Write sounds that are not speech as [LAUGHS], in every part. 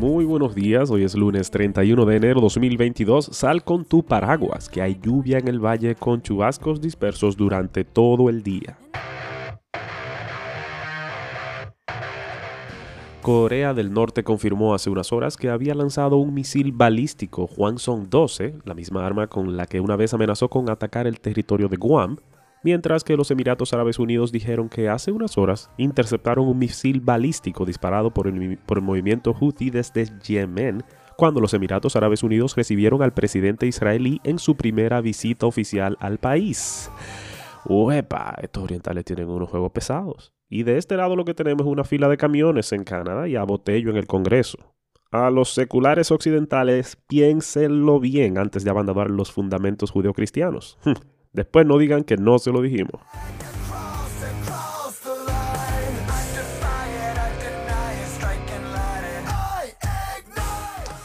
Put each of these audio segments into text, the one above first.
Muy buenos días, hoy es lunes 31 de enero 2022. Sal con tu paraguas, que hay lluvia en el valle con chubascos dispersos durante todo el día. Corea del Norte confirmó hace unas horas que había lanzado un misil balístico Hwasong 12, la misma arma con la que una vez amenazó con atacar el territorio de Guam, mientras que los Emiratos Árabes Unidos dijeron que hace unas horas interceptaron un misil balístico disparado por el, movimiento Houthi desde Yemen, cuando los Emiratos Árabes Unidos recibieron al presidente israelí en su primera visita oficial al país. Uepa, estos orientales tienen unos juegos pesados. Y de este lado lo que tenemos es una fila de camiones en Canadá y a Botello en el Congreso. A los seculares occidentales, piénsenlo bien antes de abandonar los fundamentos judeocristianos. [LAUGHS] Después no digan que no se lo dijimos.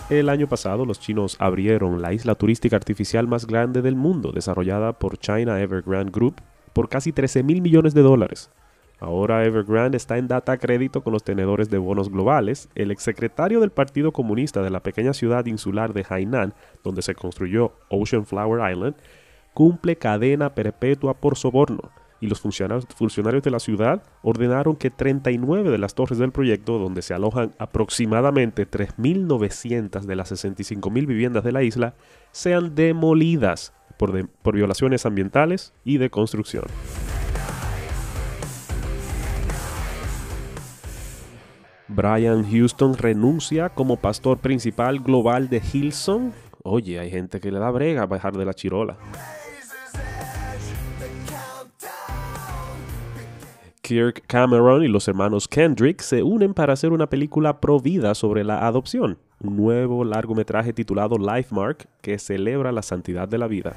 El año pasado los chinos abrieron la isla turística artificial más grande del mundo, desarrollada por China Evergrande Group, por casi 13 mil millones de dólares. Ahora Evergrande está en data crédito con los tenedores de bonos globales. El exsecretario del Partido Comunista de la pequeña ciudad insular de Hainan, donde se construyó Ocean Flower Island, cumple cadena perpetua por soborno y los funcionarios, de la ciudad ordenaron que 39 de las torres del proyecto, donde se alojan aproximadamente 3.900 de las 65.000 viviendas de la isla, sean demolidas por, por violaciones ambientales y de construcción. Brian Houston renuncia como pastor principal global de Hillsong. Oye, hay gente que le da brega a bajar de la chirola. Kirk Cameron y los hermanos Kendrick se unen para hacer una película pro vida sobre la adopción, un nuevo largometraje titulado Life Mark que celebra la santidad de la vida.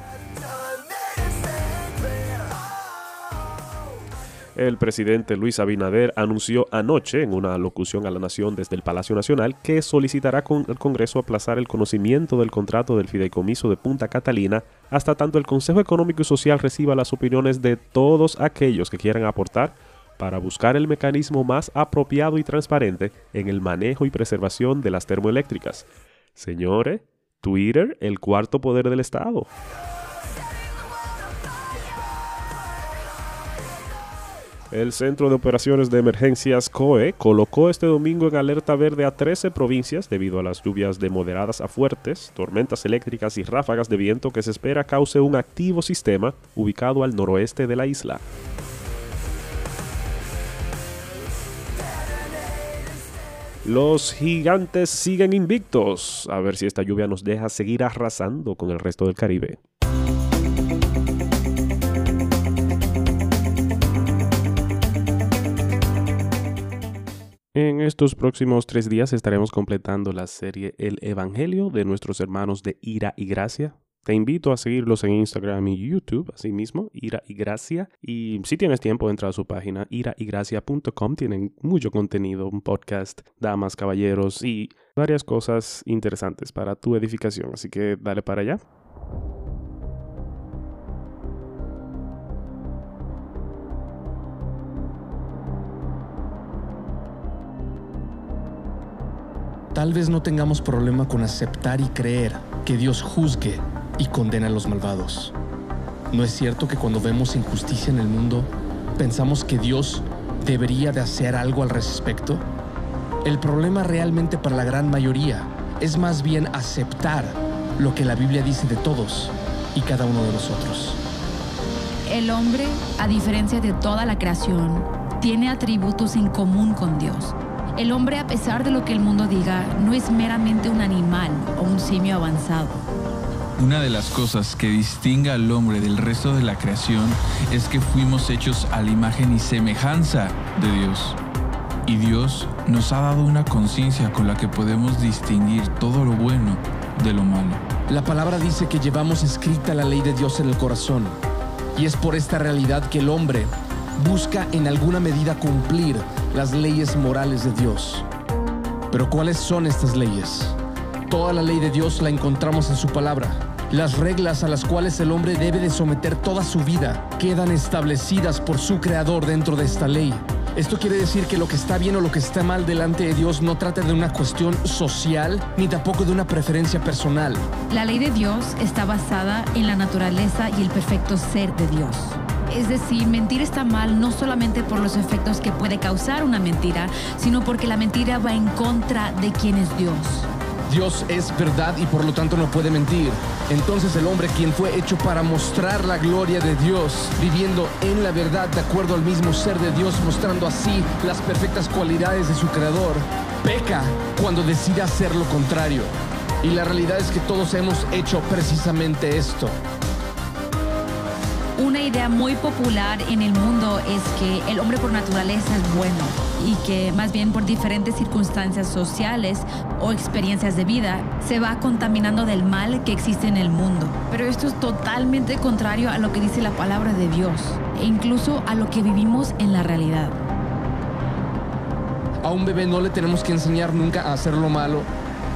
El presidente Luis Abinader anunció anoche en una locución a la nación desde el Palacio Nacional que solicitará con el Congreso aplazar el conocimiento del contrato del fideicomiso de Punta Catalina hasta tanto el Consejo Económico y Social reciba las opiniones de todos aquellos que quieran aportar para buscar el mecanismo más apropiado y transparente en el manejo y preservación de las termoeléctricas. Señores, Twitter, el cuarto poder del Estado. El Centro de Operaciones de Emergencias COE colocó este domingo en alerta verde a 13 provincias debido a las lluvias de moderadas a fuertes, tormentas eléctricas y ráfagas de viento que se espera cause un activo sistema ubicado al noroeste de la isla. Los gigantes siguen invictos. A ver si esta lluvia nos deja seguir arrasando con el resto del Caribe. En estos próximos tres días estaremos completando la serie El Evangelio de nuestros hermanos de Ira y Gracia. Te invito a seguirlos en Instagram y YouTube, así mismo, Ira y Gracia. Y si tienes tiempo, entra a su página iraygracia.com. Tienen mucho contenido, un podcast, damas, caballeros y varias cosas interesantes para tu edificación. Así que dale para allá. Tal vez no tengamos problema con aceptar y creer que Dios juzgue y condena a los malvados. ¿No es cierto que cuando vemos injusticia en el mundo, pensamos que Dios debería de hacer algo al respecto? El problema realmente para la gran mayoría es más bien aceptar lo que la Biblia dice de todos y cada uno de nosotros. El hombre, a diferencia de toda la creación, tiene atributos en común con Dios. El hombre, a pesar de lo que el mundo diga, no es meramente un animal o un simio avanzado una de las cosas que distingue al hombre del resto de la creación es que fuimos hechos a la imagen y semejanza de Dios. Y Dios nos ha dado una conciencia con la que podemos distinguir todo lo bueno de lo malo. La palabra dice que llevamos escrita la ley de Dios en el corazón. Y es por esta realidad que el hombre busca en alguna medida cumplir las leyes morales de Dios. Pero ¿cuáles son estas leyes? Toda la ley de Dios la encontramos en su palabra. Las reglas a las cuales el hombre debe de someter toda su vida quedan establecidas por su creador dentro de esta ley. Esto quiere decir que lo que está bien o lo que está mal delante de Dios no trata de una cuestión social ni tampoco de una preferencia personal. La ley de Dios está basada en la naturaleza y el perfecto ser de Dios. Es decir, mentir está mal no solamente por los efectos que puede causar una mentira, sino porque la mentira va en contra de quien es Dios. Dios es verdad y por lo tanto no puede mentir. Entonces el hombre quien fue hecho para mostrar la gloria de Dios, viviendo en la verdad de acuerdo al mismo ser de Dios, mostrando así las perfectas cualidades de su creador, peca cuando decide hacer lo contrario. Y la realidad es que todos hemos hecho precisamente esto. Una idea muy popular en el mundo es que el hombre por naturaleza es bueno y que más bien por diferentes circunstancias sociales o experiencias de vida se va contaminando del mal que existe en el mundo. Pero esto es totalmente contrario a lo que dice la palabra de Dios e incluso a lo que vivimos en la realidad. A un bebé no le tenemos que enseñar nunca a hacer lo malo.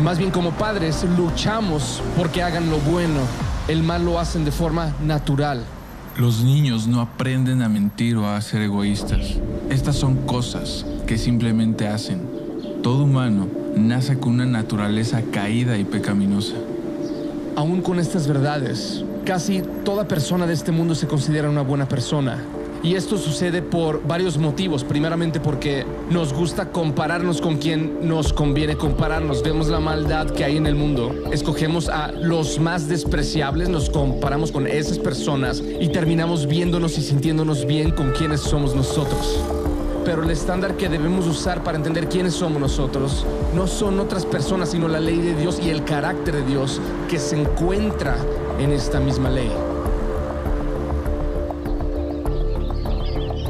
Más bien como padres luchamos porque hagan lo bueno. El mal lo hacen de forma natural. Los niños no aprenden a mentir o a ser egoístas. Estas son cosas simplemente hacen. Todo humano nace con una naturaleza caída y pecaminosa. Aún con estas verdades, casi toda persona de este mundo se considera una buena persona. Y esto sucede por varios motivos. Primeramente porque nos gusta compararnos con quien nos conviene compararnos. Vemos la maldad que hay en el mundo. Escogemos a los más despreciables, nos comparamos con esas personas y terminamos viéndonos y sintiéndonos bien con quienes somos nosotros. Pero el estándar que debemos usar para entender quiénes somos nosotros no son otras personas, sino la ley de Dios y el carácter de Dios que se encuentra en esta misma ley.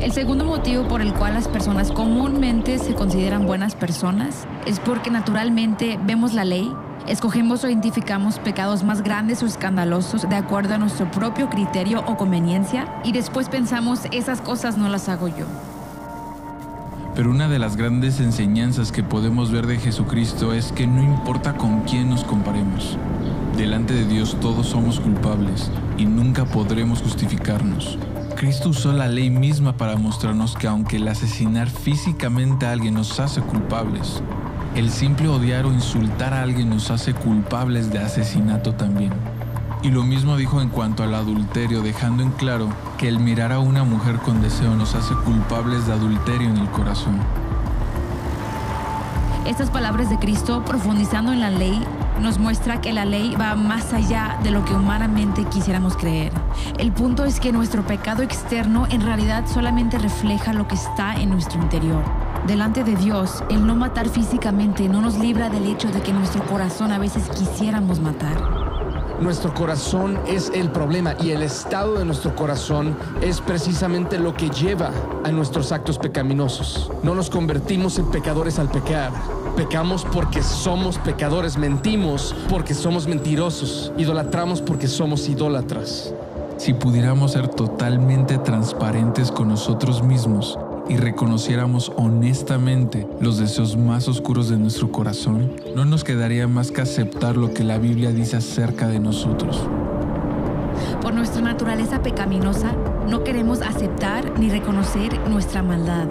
El segundo motivo por el cual las personas comúnmente se consideran buenas personas es porque naturalmente vemos la ley, escogemos o identificamos pecados más grandes o escandalosos de acuerdo a nuestro propio criterio o conveniencia y después pensamos esas cosas no las hago yo. Pero una de las grandes enseñanzas que podemos ver de Jesucristo es que no importa con quién nos comparemos. Delante de Dios todos somos culpables y nunca podremos justificarnos. Cristo usó la ley misma para mostrarnos que aunque el asesinar físicamente a alguien nos hace culpables, el simple odiar o insultar a alguien nos hace culpables de asesinato también. Y lo mismo dijo en cuanto al adulterio, dejando en claro que el mirar a una mujer con deseo nos hace culpables de adulterio en el corazón. Estas palabras de Cristo, profundizando en la ley, nos muestra que la ley va más allá de lo que humanamente quisiéramos creer. El punto es que nuestro pecado externo en realidad solamente refleja lo que está en nuestro interior. Delante de Dios, el no matar físicamente no nos libra del hecho de que nuestro corazón a veces quisiéramos matar. Nuestro corazón es el problema y el estado de nuestro corazón es precisamente lo que lleva a nuestros actos pecaminosos. No nos convertimos en pecadores al pecar. Pecamos porque somos pecadores, mentimos porque somos mentirosos, idolatramos porque somos idólatras. Si pudiéramos ser totalmente transparentes con nosotros mismos, y reconociéramos honestamente los deseos más oscuros de nuestro corazón, no nos quedaría más que aceptar lo que la Biblia dice acerca de nosotros. Por nuestra naturaleza pecaminosa, no queremos aceptar ni reconocer nuestra maldad.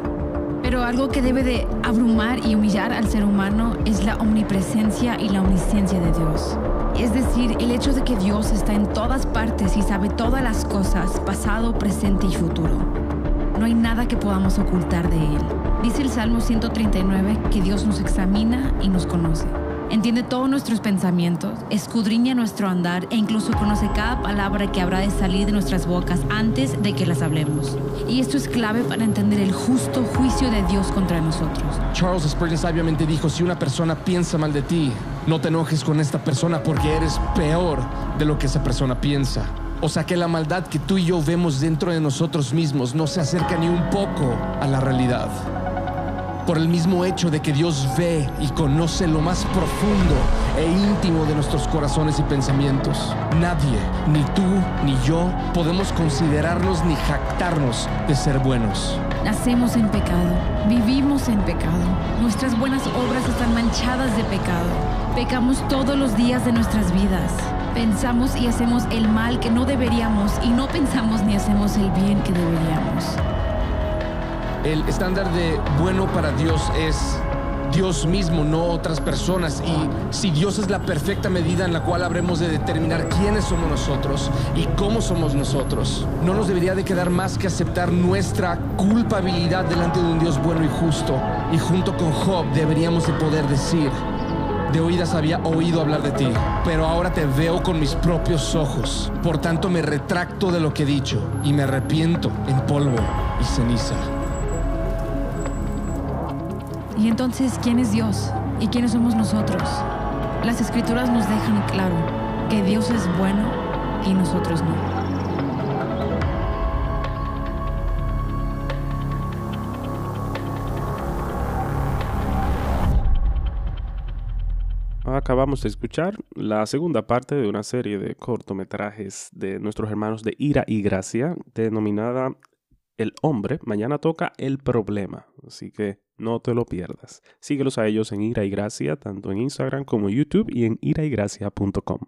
Pero algo que debe de abrumar y humillar al ser humano es la omnipresencia y la omnisciencia de Dios. Es decir, el hecho de que Dios está en todas partes y sabe todas las cosas, pasado, presente y futuro no hay nada que podamos ocultar de Él. Dice el Salmo 139 que Dios nos examina y nos conoce. Entiende todos nuestros pensamientos, escudriña nuestro andar e incluso conoce cada palabra que habrá de salir de nuestras bocas antes de que las hablemos. Y esto es clave para entender el justo juicio de Dios contra nosotros. Charles Spurgeon sabiamente dijo, si una persona piensa mal de ti, no te enojes con esta persona porque eres peor de lo que esa persona piensa. O sea que la maldad que tú y yo vemos dentro de nosotros mismos no se acerca ni un poco a la realidad. Por el mismo hecho de que Dios ve y conoce lo más profundo e íntimo de nuestros corazones y pensamientos. Nadie, ni tú ni yo, podemos considerarnos ni jactarnos de ser buenos. Nacemos en pecado, vivimos en pecado, nuestras buenas obras están manchadas de pecado. Pecamos todos los días de nuestras vidas. Pensamos y hacemos el mal que no deberíamos y no pensamos ni hacemos el bien que deberíamos. El estándar de bueno para Dios es Dios mismo, no otras personas. Y si Dios es la perfecta medida en la cual habremos de determinar quiénes somos nosotros y cómo somos nosotros, no nos debería de quedar más que aceptar nuestra culpabilidad delante de un Dios bueno y justo. Y junto con Job deberíamos de poder decir, de oídas había oído hablar de ti, pero ahora te veo con mis propios ojos. Por tanto me retracto de lo que he dicho y me arrepiento en polvo y ceniza. Y entonces, ¿quién es Dios? ¿Y quiénes somos nosotros? Las escrituras nos dejan claro que Dios es bueno y nosotros no. Acabamos de escuchar la segunda parte de una serie de cortometrajes de nuestros hermanos de Ira y Gracia, denominada El hombre. Mañana toca El problema, así que no te lo pierdas. Síguelos a ellos en Ira y Gracia, tanto en Instagram como YouTube y en iraygracia.com.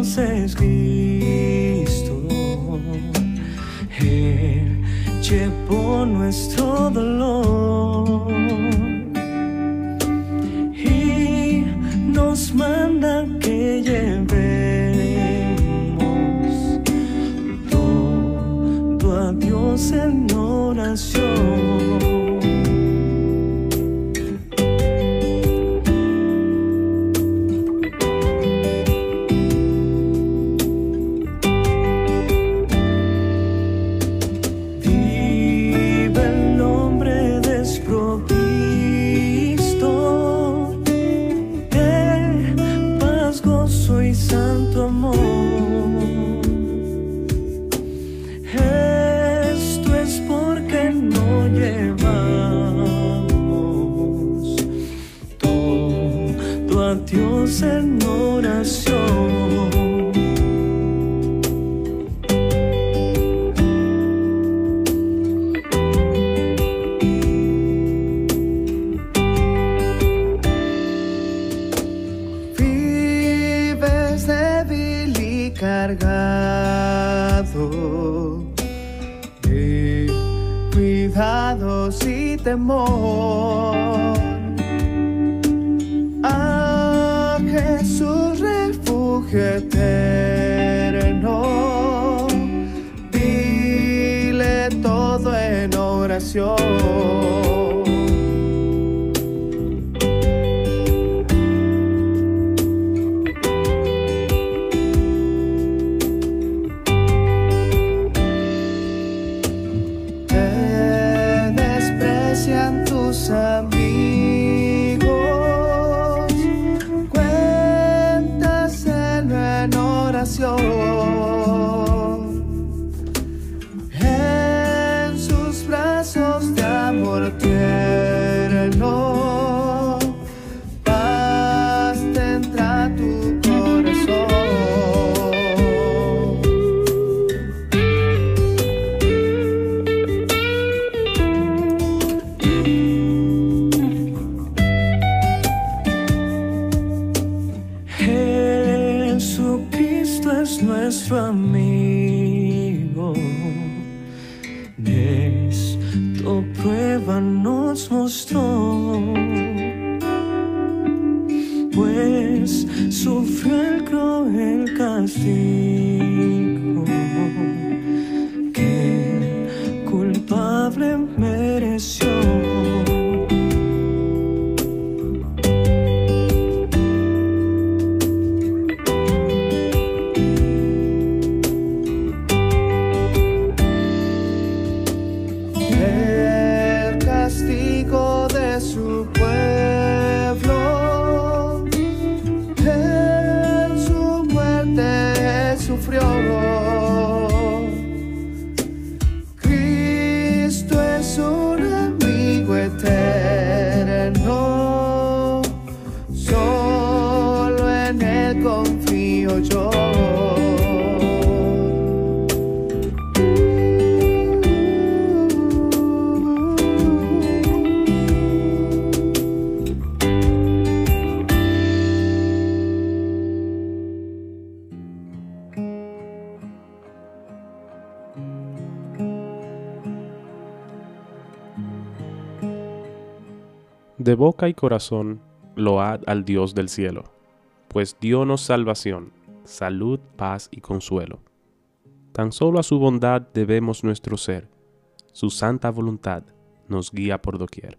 nos es Cristo. Él llevó nuestro dolor y nos manda que llevemos todo a Dios en a Jesús refugio eterno, dile todo en oración. Te desprecian tus amigos, es De boca y corazón load al Dios del cielo, pues nos salvación, salud, paz y consuelo. Tan solo a su bondad debemos nuestro ser, su santa voluntad nos guía por doquier.